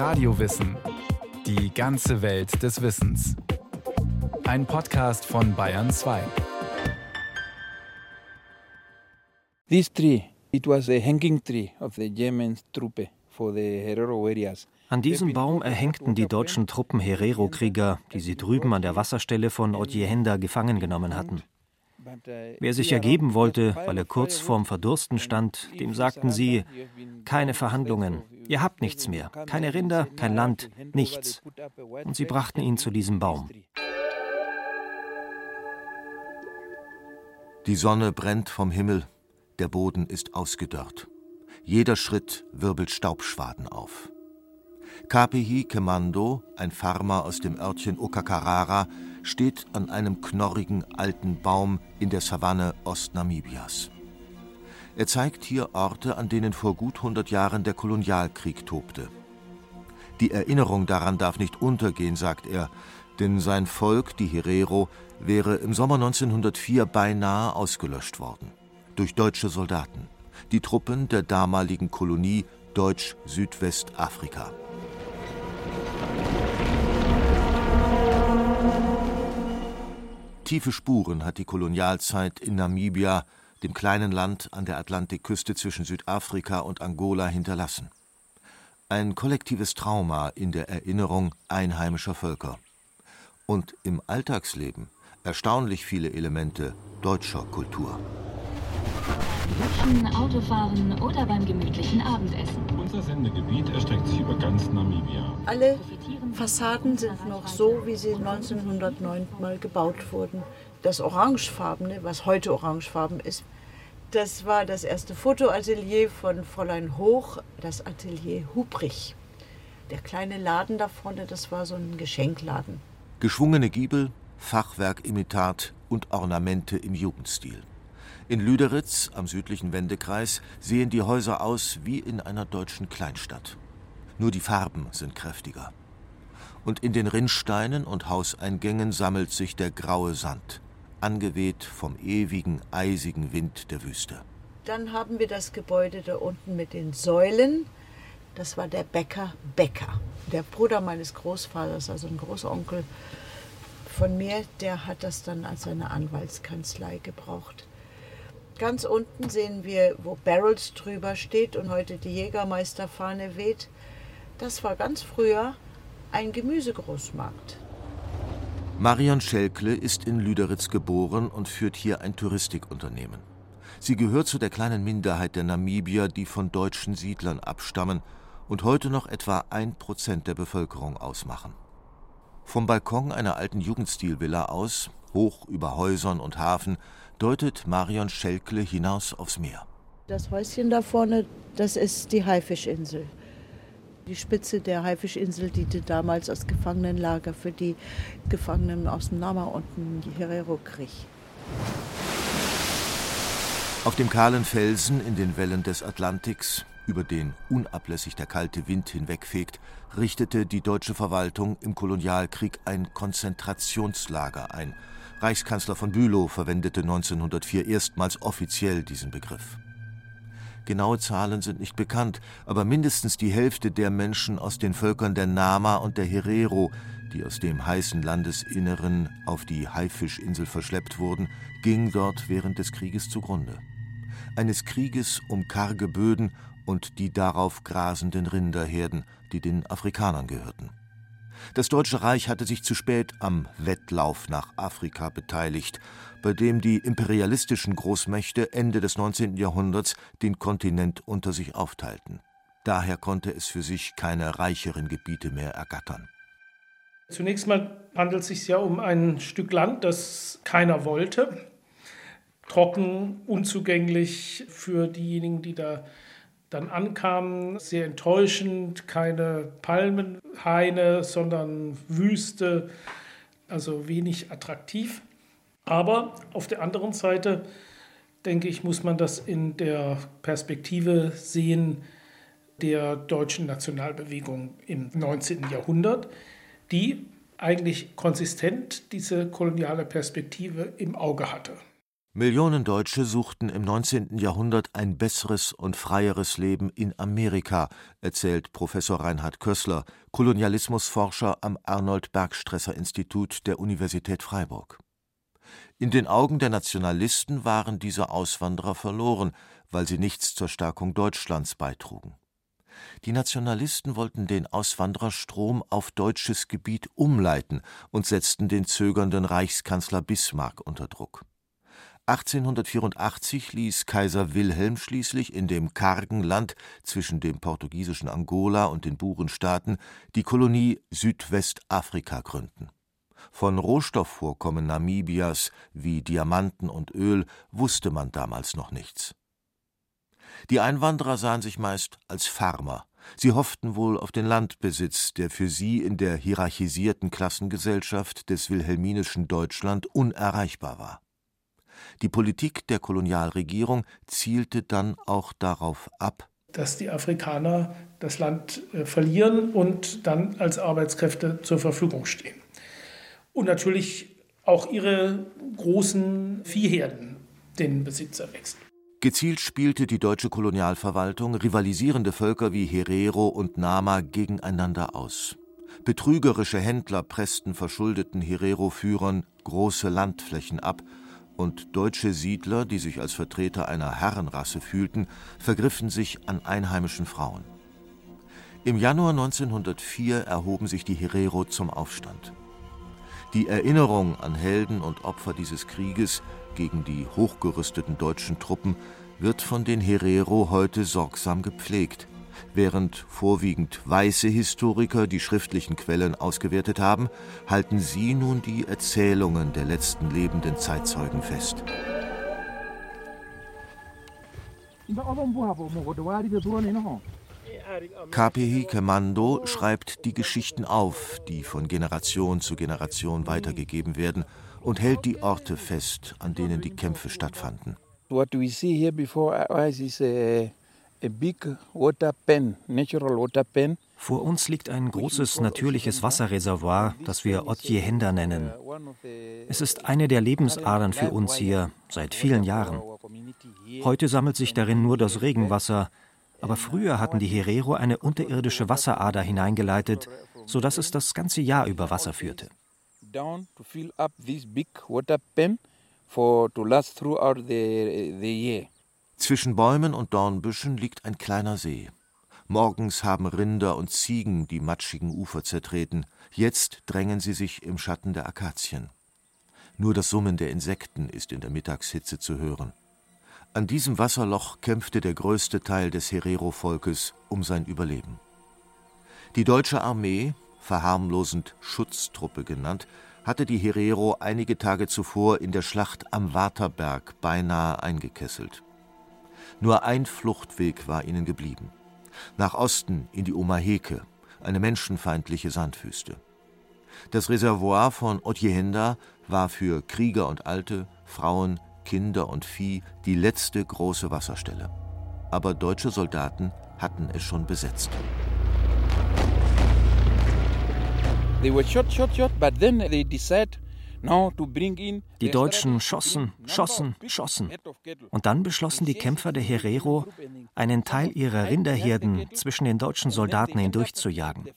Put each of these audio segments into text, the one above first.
Radiowissen. Die ganze Welt des Wissens. Ein Podcast von Bayern 2. This tree, it was a hanging tree of the Yemen Truppe for the Herero areas. An diesem Baum erhängten die deutschen Truppen Herero-Krieger, die sie drüben an der Wasserstelle von Ojienda gefangen genommen hatten. Wer sich ergeben wollte, weil er kurz vorm Verdursten stand, dem sagten sie, keine Verhandlungen, ihr habt nichts mehr, keine Rinder, kein Land, nichts. Und sie brachten ihn zu diesem Baum. Die Sonne brennt vom Himmel, der Boden ist ausgedörrt. Jeder Schritt wirbelt Staubschwaden auf. Kapihi Kemando, ein Farmer aus dem Örtchen Okakarara, steht an einem knorrigen alten Baum in der Savanne Ostnamibias. Er zeigt hier Orte, an denen vor gut 100 Jahren der Kolonialkrieg tobte. Die Erinnerung daran darf nicht untergehen, sagt er, denn sein Volk, die Herero, wäre im Sommer 1904 beinahe ausgelöscht worden. Durch deutsche Soldaten, die Truppen der damaligen Kolonie Deutsch-Südwestafrika. Tiefe Spuren hat die Kolonialzeit in Namibia, dem kleinen Land an der Atlantikküste zwischen Südafrika und Angola, hinterlassen. Ein kollektives Trauma in der Erinnerung einheimischer Völker. Und im Alltagsleben erstaunlich viele Elemente deutscher Kultur. Duschen, Autofahren oder beim gemütlichen Abendessen. Unser Sendegebiet erstreckt sich über ganz Namibia. Alle Fassaden sind noch so, wie sie 1909 mal gebaut wurden. Das Orangefarbene, was heute orangefarben ist, das war das erste Fotoatelier von Fräulein Hoch, das Atelier Hubrich. Der kleine Laden da vorne, das war so ein Geschenkladen. Geschwungene Giebel, Fachwerkimitat und Ornamente im Jugendstil. In Lüderitz am südlichen Wendekreis sehen die Häuser aus wie in einer deutschen Kleinstadt. Nur die Farben sind kräftiger. Und in den Rinnsteinen und Hauseingängen sammelt sich der graue Sand, angeweht vom ewigen, eisigen Wind der Wüste. Dann haben wir das Gebäude da unten mit den Säulen. Das war der Bäcker Bäcker. Der Bruder meines Großvaters, also ein Großonkel von mir, der hat das dann als seine Anwaltskanzlei gebraucht. Ganz unten sehen wir, wo Barrels drüber steht und heute die Jägermeisterfahne weht. Das war ganz früher ein Gemüsegroßmarkt. Marion Schelkle ist in Lüderitz geboren und führt hier ein Touristikunternehmen. Sie gehört zu der kleinen Minderheit der Namibier, die von deutschen Siedlern abstammen und heute noch etwa ein Prozent der Bevölkerung ausmachen. Vom Balkon einer alten Jugendstilvilla aus, hoch über Häusern und Hafen, deutet Marion Schelkle hinaus aufs Meer. Das Häuschen da vorne, das ist die Haifischinsel. Die Spitze der Haifischinsel diente damals als Gefangenenlager für die Gefangenen aus dem Nama und dem Herero-Krieg. Auf dem kahlen Felsen in den Wellen des Atlantiks, über den unablässig der kalte Wind hinwegfegt, richtete die deutsche Verwaltung im Kolonialkrieg ein Konzentrationslager ein – Reichskanzler von Bülow verwendete 1904 erstmals offiziell diesen Begriff. Genaue Zahlen sind nicht bekannt, aber mindestens die Hälfte der Menschen aus den Völkern der Nama und der Herero, die aus dem heißen Landesinneren auf die Haifischinsel verschleppt wurden, ging dort während des Krieges zugrunde. Eines Krieges um karge Böden und die darauf grasenden Rinderherden, die den Afrikanern gehörten. Das Deutsche Reich hatte sich zu spät am Wettlauf nach Afrika beteiligt, bei dem die imperialistischen Großmächte Ende des 19. Jahrhunderts den Kontinent unter sich aufteilten. Daher konnte es für sich keine reicheren Gebiete mehr ergattern. Zunächst mal handelt es sich ja um ein Stück Land, das keiner wollte. Trocken, unzugänglich für diejenigen, die da dann ankamen. Sehr enttäuschend, keine Palmenhaine, sondern Wüste, also wenig attraktiv. Aber auf der anderen Seite, denke ich, muss man das in der Perspektive sehen der deutschen Nationalbewegung im 19. Jahrhundert, die eigentlich konsistent diese koloniale Perspektive im Auge hatte. Millionen Deutsche suchten im 19. Jahrhundert ein besseres und freieres Leben in Amerika, erzählt Professor Reinhard Kössler, Kolonialismusforscher am Arnold Bergstresser Institut der Universität Freiburg. In den Augen der Nationalisten waren diese Auswanderer verloren, weil sie nichts zur Stärkung Deutschlands beitrugen. Die Nationalisten wollten den Auswandererstrom auf deutsches Gebiet umleiten und setzten den zögernden Reichskanzler Bismarck unter Druck 1884 ließ Kaiser Wilhelm schließlich in dem kargen Land zwischen dem portugiesischen Angola und den Burenstaaten die Kolonie Südwestafrika gründen. Von Rohstoffvorkommen Namibias wie Diamanten und Öl wusste man damals noch nichts. Die Einwanderer sahen sich meist als Farmer. Sie hofften wohl auf den Landbesitz, der für sie in der hierarchisierten Klassengesellschaft des wilhelminischen Deutschland unerreichbar war. Die Politik der Kolonialregierung zielte dann auch darauf ab, dass die Afrikaner das Land äh, verlieren und dann als Arbeitskräfte zur Verfügung stehen. Und natürlich auch ihre großen Viehherden den Besitzer wechseln. Gezielt spielte die deutsche Kolonialverwaltung rivalisierende Völker wie Herero und Nama gegeneinander aus. Betrügerische Händler pressten verschuldeten Herero-Führern große Landflächen ab und deutsche Siedler, die sich als Vertreter einer Herrenrasse fühlten, vergriffen sich an einheimischen Frauen. Im Januar 1904 erhoben sich die Herero zum Aufstand. Die Erinnerung an Helden und Opfer dieses Krieges gegen die hochgerüsteten deutschen Truppen wird von den Herero heute sorgsam gepflegt Während vorwiegend weiße Historiker die schriftlichen Quellen ausgewertet haben, halten sie nun die Erzählungen der letzten lebenden Zeitzeugen fest. KPI Kemando schreibt die Geschichten auf, die von Generation zu Generation weitergegeben werden, und hält die Orte fest, an denen die Kämpfe stattfanden. What we see here before us is a vor uns liegt ein großes natürliches Wasserreservoir, das wir Otjehenda nennen. Es ist eine der Lebensadern für uns hier seit vielen Jahren. Heute sammelt sich darin nur das Regenwasser, aber früher hatten die Herero eine unterirdische Wasserader hineingeleitet, sodass es das ganze Jahr über Wasser führte. for to last throughout the, the year. Zwischen Bäumen und Dornbüschen liegt ein kleiner See. Morgens haben Rinder und Ziegen die matschigen Ufer zertreten, jetzt drängen sie sich im Schatten der Akazien. Nur das Summen der Insekten ist in der Mittagshitze zu hören. An diesem Wasserloch kämpfte der größte Teil des Herero-Volkes um sein Überleben. Die deutsche Armee, verharmlosend Schutztruppe genannt, hatte die Herero einige Tage zuvor in der Schlacht am Waterberg beinahe eingekesselt. Nur ein Fluchtweg war ihnen geblieben. Nach Osten in die Omaheke, eine menschenfeindliche Sandwüste. Das Reservoir von Otjehenda war für Krieger und Alte, Frauen, Kinder und Vieh die letzte große Wasserstelle. Aber deutsche Soldaten hatten es schon besetzt. They were shot, shot, shot, but then they decided die Deutschen schossen, schossen, schossen. Und dann beschlossen die Kämpfer der Herero, einen Teil ihrer Rinderherden zwischen den deutschen Soldaten hindurchzujagen.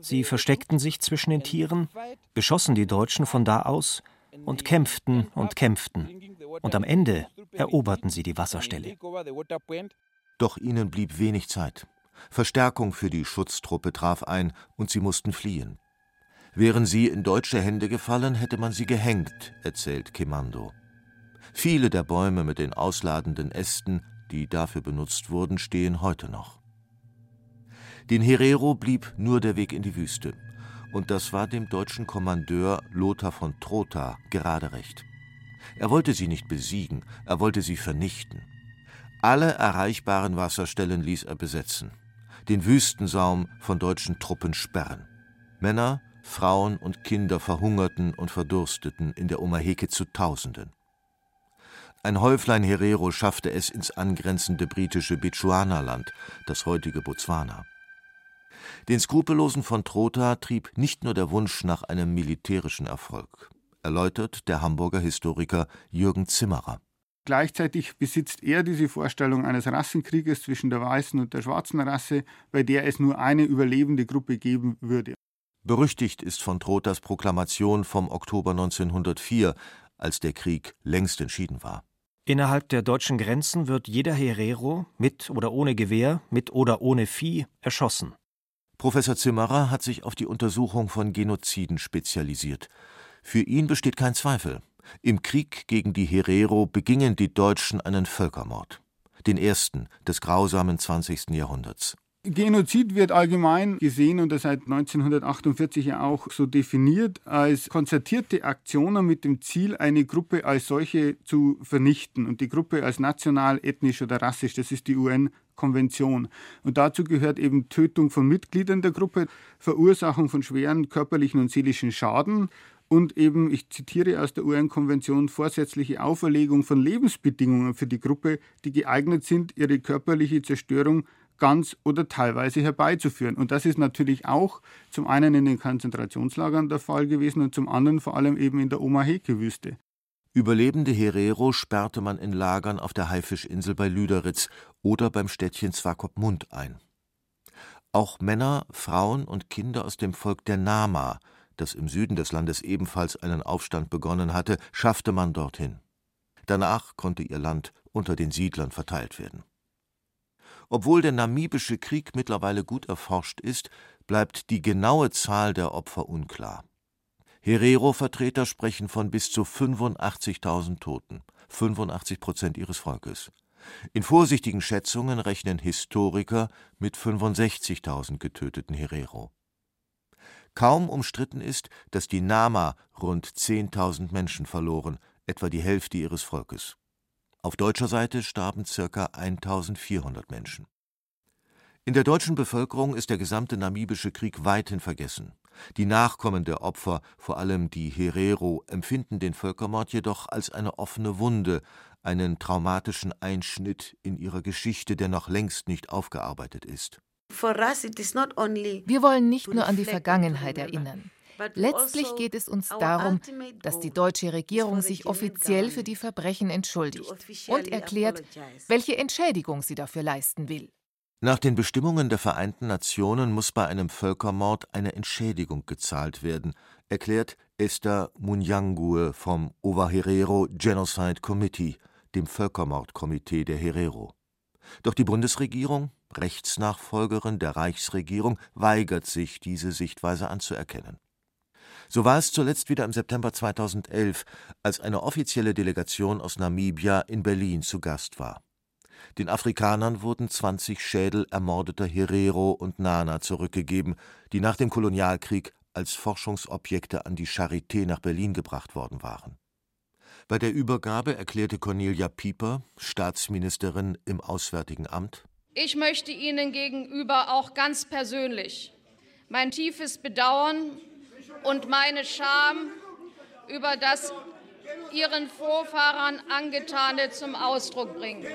Sie versteckten sich zwischen den Tieren, beschossen die Deutschen von da aus und kämpften und kämpften. Und am Ende eroberten sie die Wasserstelle. Doch ihnen blieb wenig Zeit. Verstärkung für die Schutztruppe traf ein und sie mussten fliehen. Wären sie in deutsche Hände gefallen, hätte man sie gehängt, erzählt Kemando. Viele der Bäume mit den ausladenden Ästen, die dafür benutzt wurden, stehen heute noch. Den Herero blieb nur der Weg in die Wüste. Und das war dem deutschen Kommandeur Lothar von Trotha gerade recht. Er wollte sie nicht besiegen, er wollte sie vernichten. Alle erreichbaren Wasserstellen ließ er besetzen, den Wüstensaum von deutschen Truppen sperren. Männer, Frauen und Kinder verhungerten und verdursteten in der Omaheke zu Tausenden. Ein Häuflein Herero schaffte es ins angrenzende britische Bechuanaland, das heutige Botswana. Den Skrupellosen von Trotha trieb nicht nur der Wunsch nach einem militärischen Erfolg, erläutert der Hamburger Historiker Jürgen Zimmerer. Gleichzeitig besitzt er diese Vorstellung eines Rassenkrieges zwischen der weißen und der schwarzen Rasse, bei der es nur eine überlebende Gruppe geben würde. Berüchtigt ist von Trotas Proklamation vom Oktober 1904, als der Krieg längst entschieden war. Innerhalb der deutschen Grenzen wird jeder Herero, mit oder ohne Gewehr, mit oder ohne Vieh, erschossen. Professor Zimmerer hat sich auf die Untersuchung von Genoziden spezialisiert. Für ihn besteht kein Zweifel. Im Krieg gegen die Herero begingen die Deutschen einen Völkermord, den ersten des grausamen 20. Jahrhunderts. Genozid wird allgemein gesehen und seit 1948 ja auch so definiert als konzertierte Aktionen mit dem Ziel, eine Gruppe als solche zu vernichten und die Gruppe als national, ethnisch oder rassisch. Das ist die UN-Konvention. Und dazu gehört eben Tötung von Mitgliedern der Gruppe, Verursachung von schweren körperlichen und seelischen Schaden und eben, ich zitiere aus der UN-Konvention, vorsätzliche Auferlegung von Lebensbedingungen für die Gruppe, die geeignet sind, ihre körperliche Zerstörung ganz oder teilweise herbeizuführen. Und das ist natürlich auch zum einen in den Konzentrationslagern der Fall gewesen und zum anderen vor allem eben in der Omaheke-Wüste. Überlebende Herero sperrte man in Lagern auf der Haifischinsel bei Lüderitz oder beim Städtchen Swakopmund ein. Auch Männer, Frauen und Kinder aus dem Volk der Nama das im Süden des Landes ebenfalls einen Aufstand begonnen hatte, schaffte man dorthin. Danach konnte ihr Land unter den Siedlern verteilt werden. Obwohl der namibische Krieg mittlerweile gut erforscht ist, bleibt die genaue Zahl der Opfer unklar. Herero-Vertreter sprechen von bis zu 85.000 Toten, 85 Prozent ihres Volkes. In vorsichtigen Schätzungen rechnen Historiker mit 65.000 getöteten Herero. Kaum umstritten ist, dass die Nama rund 10.000 Menschen verloren, etwa die Hälfte ihres Volkes. Auf deutscher Seite starben ca. 1.400 Menschen. In der deutschen Bevölkerung ist der gesamte namibische Krieg weithin vergessen. Die Nachkommen der Opfer, vor allem die Herero, empfinden den Völkermord jedoch als eine offene Wunde, einen traumatischen Einschnitt in ihrer Geschichte, der noch längst nicht aufgearbeitet ist. Wir wollen nicht nur an die Vergangenheit erinnern. Letztlich also geht es uns darum, dass die deutsche Regierung sich offiziell für die Verbrechen entschuldigt und erklärt, welche Entschädigung sie dafür leisten will. Nach den Bestimmungen der Vereinten Nationen muss bei einem Völkermord eine Entschädigung gezahlt werden, erklärt Esther Munyangue vom Ovaherero Genocide Committee, dem Völkermordkomitee der Herero. Doch die Bundesregierung, Rechtsnachfolgerin der Reichsregierung, weigert sich, diese Sichtweise anzuerkennen. So war es zuletzt wieder im September 2011, als eine offizielle Delegation aus Namibia in Berlin zu Gast war. Den Afrikanern wurden 20 Schädel ermordeter Herero und Nana zurückgegeben, die nach dem Kolonialkrieg als Forschungsobjekte an die Charité nach Berlin gebracht worden waren. Bei der Übergabe erklärte Cornelia Pieper, Staatsministerin im Auswärtigen Amt Ich möchte Ihnen gegenüber auch ganz persönlich mein tiefes Bedauern und meine Scham über das Ihren Vorfahrern angetane zum Ausdruck bringen.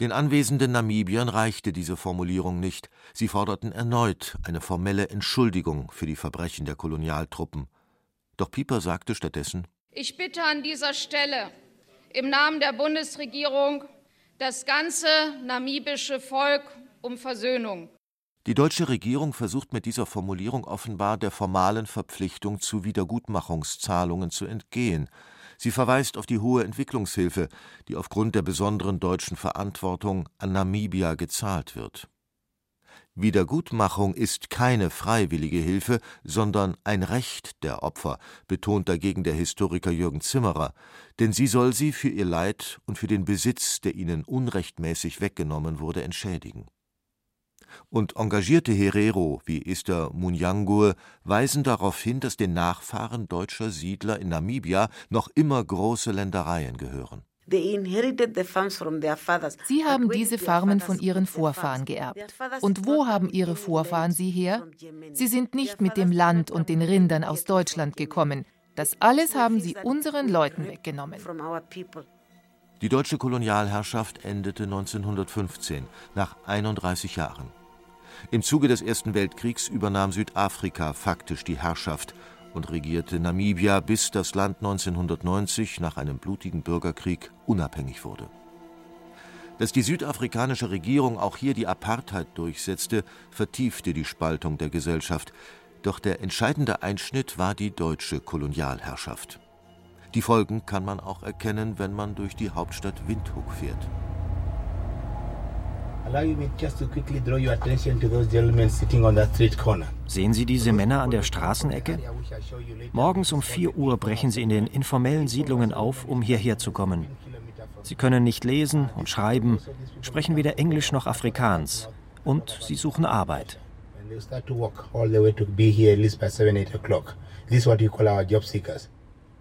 Den anwesenden Namibiern reichte diese Formulierung nicht. Sie forderten erneut eine formelle Entschuldigung für die Verbrechen der Kolonialtruppen. Doch Pieper sagte stattdessen ich bitte an dieser Stelle im Namen der Bundesregierung das ganze namibische Volk um Versöhnung. Die deutsche Regierung versucht mit dieser Formulierung offenbar der formalen Verpflichtung zu Wiedergutmachungszahlungen zu entgehen. Sie verweist auf die hohe Entwicklungshilfe, die aufgrund der besonderen deutschen Verantwortung an Namibia gezahlt wird. Wiedergutmachung ist keine freiwillige Hilfe, sondern ein Recht der Opfer, betont dagegen der Historiker Jürgen Zimmerer, denn sie soll sie für ihr Leid und für den Besitz, der ihnen unrechtmäßig weggenommen wurde, entschädigen. Und engagierte Herero wie Esther Munyangur weisen darauf hin, dass den Nachfahren deutscher Siedler in Namibia noch immer große Ländereien gehören. Sie haben diese Farmen von ihren Vorfahren geerbt. Und wo haben ihre Vorfahren sie her? Sie sind nicht mit dem Land und den Rindern aus Deutschland gekommen. Das alles haben sie unseren Leuten weggenommen. Die deutsche Kolonialherrschaft endete 1915, nach 31 Jahren. Im Zuge des Ersten Weltkriegs übernahm Südafrika faktisch die Herrschaft und regierte Namibia, bis das Land 1990 nach einem blutigen Bürgerkrieg unabhängig wurde. Dass die südafrikanische Regierung auch hier die Apartheid durchsetzte, vertiefte die Spaltung der Gesellschaft. Doch der entscheidende Einschnitt war die deutsche Kolonialherrschaft. Die Folgen kann man auch erkennen, wenn man durch die Hauptstadt Windhoek fährt. Sehen Sie diese Männer an der Straßenecke? Morgens um 4 Uhr brechen sie in den informellen Siedlungen auf, um hierher zu kommen. Sie können nicht lesen und schreiben, sprechen weder Englisch noch Afrikaans und sie suchen Arbeit.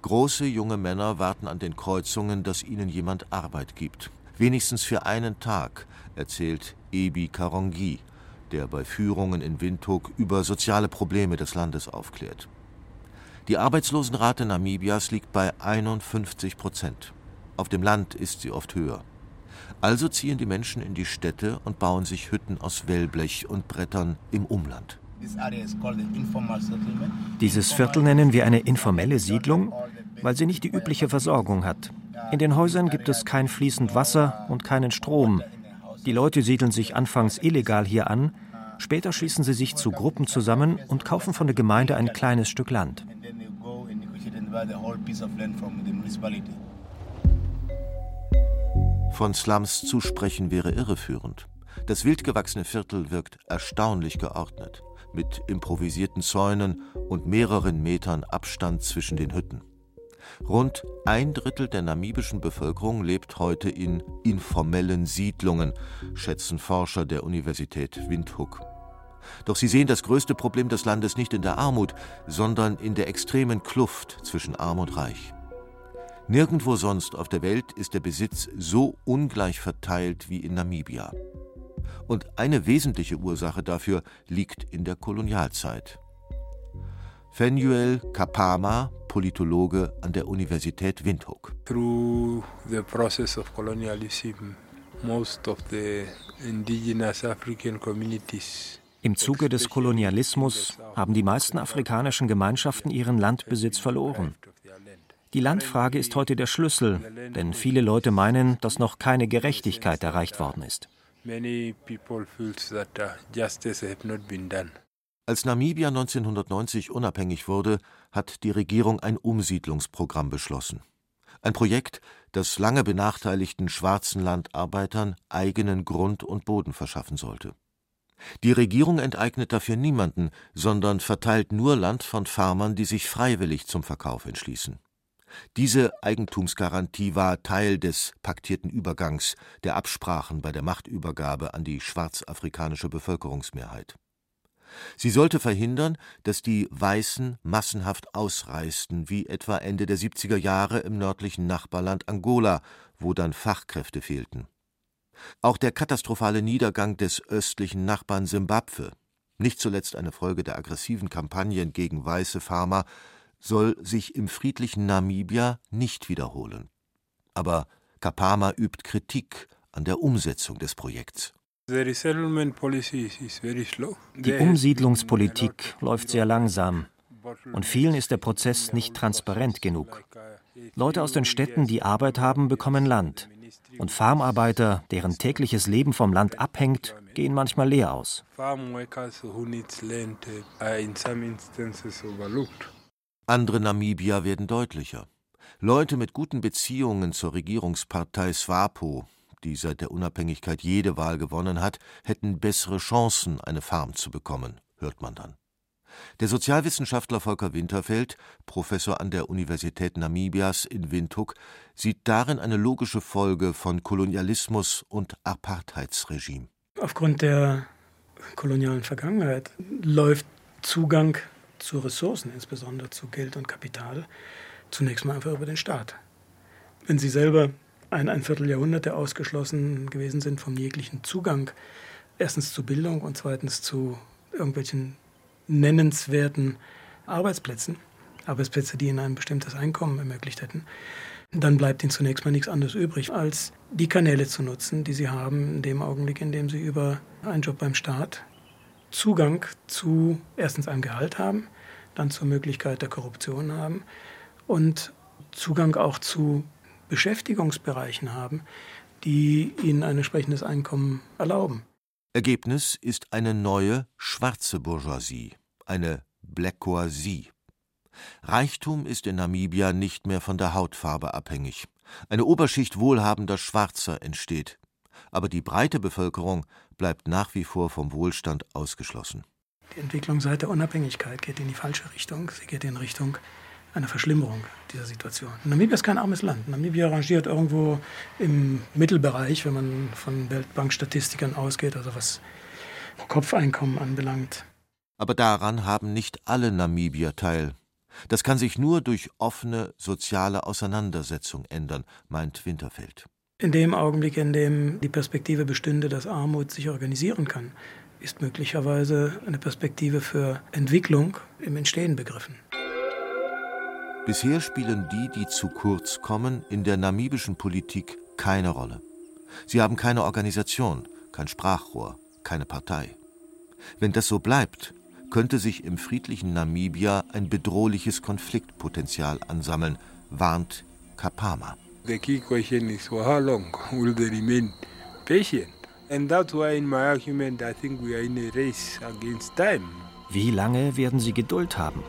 Große junge Männer warten an den Kreuzungen, dass ihnen jemand Arbeit gibt. Wenigstens für einen Tag, erzählt Ebi Karongi, der bei Führungen in Windhoek über soziale Probleme des Landes aufklärt. Die Arbeitslosenrate Namibias liegt bei 51 Prozent. Auf dem Land ist sie oft höher. Also ziehen die Menschen in die Städte und bauen sich Hütten aus Wellblech und Brettern im Umland. Dieses Viertel nennen wir eine informelle Siedlung, weil sie nicht die übliche Versorgung hat. In den Häusern gibt es kein fließend Wasser und keinen Strom. Die Leute siedeln sich anfangs illegal hier an, später schließen sie sich zu Gruppen zusammen und kaufen von der Gemeinde ein kleines Stück Land. Von Slums zu sprechen wäre irreführend. Das wildgewachsene Viertel wirkt erstaunlich geordnet, mit improvisierten Zäunen und mehreren Metern Abstand zwischen den Hütten. Rund ein Drittel der namibischen Bevölkerung lebt heute in informellen Siedlungen, schätzen Forscher der Universität Windhoek. Doch sie sehen das größte Problem des Landes nicht in der Armut, sondern in der extremen Kluft zwischen Arm und Reich. Nirgendwo sonst auf der Welt ist der Besitz so ungleich verteilt wie in Namibia. Und eine wesentliche Ursache dafür liegt in der Kolonialzeit. Fenuel Kapama, Politologe an der Universität Windhoek. Through the process of colonialism, most of the indigenous African communities im Zuge des Kolonialismus haben die meisten afrikanischen Gemeinschaften ihren Landbesitz verloren. Die Landfrage ist heute der Schlüssel, denn viele Leute meinen, dass noch keine Gerechtigkeit erreicht worden ist. Als Namibia 1990 unabhängig wurde, hat die Regierung ein Umsiedlungsprogramm beschlossen. Ein Projekt, das lange benachteiligten schwarzen Landarbeitern eigenen Grund und Boden verschaffen sollte. Die Regierung enteignet dafür niemanden, sondern verteilt nur Land von Farmern, die sich freiwillig zum Verkauf entschließen. Diese Eigentumsgarantie war Teil des paktierten Übergangs, der Absprachen bei der Machtübergabe an die schwarzafrikanische Bevölkerungsmehrheit. Sie sollte verhindern, dass die Weißen massenhaft ausreisten, wie etwa Ende der 70er Jahre im nördlichen Nachbarland Angola, wo dann Fachkräfte fehlten. Auch der katastrophale Niedergang des östlichen Nachbarn Simbabwe, nicht zuletzt eine Folge der aggressiven Kampagnen gegen weiße Farmer, soll sich im friedlichen Namibia nicht wiederholen. Aber Kapama übt Kritik an der Umsetzung des Projekts. Die Umsiedlungspolitik läuft sehr langsam und vielen ist der Prozess nicht transparent genug. Leute aus den Städten, die Arbeit haben, bekommen Land. Und Farmarbeiter, deren tägliches Leben vom Land abhängt, gehen manchmal leer aus. Andere Namibier werden deutlicher. Leute mit guten Beziehungen zur Regierungspartei SWAPO, die seit der Unabhängigkeit jede Wahl gewonnen hat, hätten bessere Chancen, eine Farm zu bekommen, hört man dann. Der Sozialwissenschaftler Volker Winterfeld, Professor an der Universität Namibias in Windhoek, sieht darin eine logische Folge von Kolonialismus und Apartheidsregime. Aufgrund der kolonialen Vergangenheit läuft Zugang zu Ressourcen, insbesondere zu Geld und Kapital, zunächst mal einfach über den Staat. Wenn Sie selber ein, ein Vierteljahrhundert ausgeschlossen gewesen sind vom jeglichen Zugang, erstens zu Bildung und zweitens zu irgendwelchen nennenswerten Arbeitsplätzen, Arbeitsplätze, die Ihnen ein bestimmtes Einkommen ermöglicht hätten, dann bleibt Ihnen zunächst mal nichts anderes übrig, als die Kanäle zu nutzen, die Sie haben in dem Augenblick, in dem Sie über einen Job beim Staat Zugang zu erstens einem Gehalt haben, dann zur Möglichkeit der Korruption haben und Zugang auch zu Beschäftigungsbereichen haben, die ihnen ein entsprechendes Einkommen erlauben. Ergebnis ist eine neue schwarze Bourgeoisie, eine Blackoisie. Reichtum ist in Namibia nicht mehr von der Hautfarbe abhängig. Eine Oberschicht wohlhabender Schwarzer entsteht, aber die breite Bevölkerung bleibt nach wie vor vom Wohlstand ausgeschlossen. Die Entwicklung seit der Unabhängigkeit geht in die falsche Richtung. Sie geht in Richtung einer Verschlimmerung dieser Situation. Namibia ist kein armes Land. Namibia rangiert irgendwo im Mittelbereich, wenn man von Weltbankstatistikern ausgeht, also was Kopfeinkommen anbelangt. Aber daran haben nicht alle Namibier teil. Das kann sich nur durch offene soziale Auseinandersetzung ändern, meint Winterfeld. In dem Augenblick, in dem die Perspektive bestünde, dass Armut sich organisieren kann, ist möglicherweise eine Perspektive für Entwicklung im Entstehen begriffen. Bisher spielen die, die zu kurz kommen, in der namibischen Politik keine Rolle. Sie haben keine Organisation, kein Sprachrohr, keine Partei. Wenn das so bleibt, könnte sich im friedlichen Namibia ein bedrohliches Konfliktpotenzial ansammeln, warnt Kapama. The key question is for how long will they remain patient? And that's why in my argument I think we are in a race against time. Wie lange werden sie Geduld haben?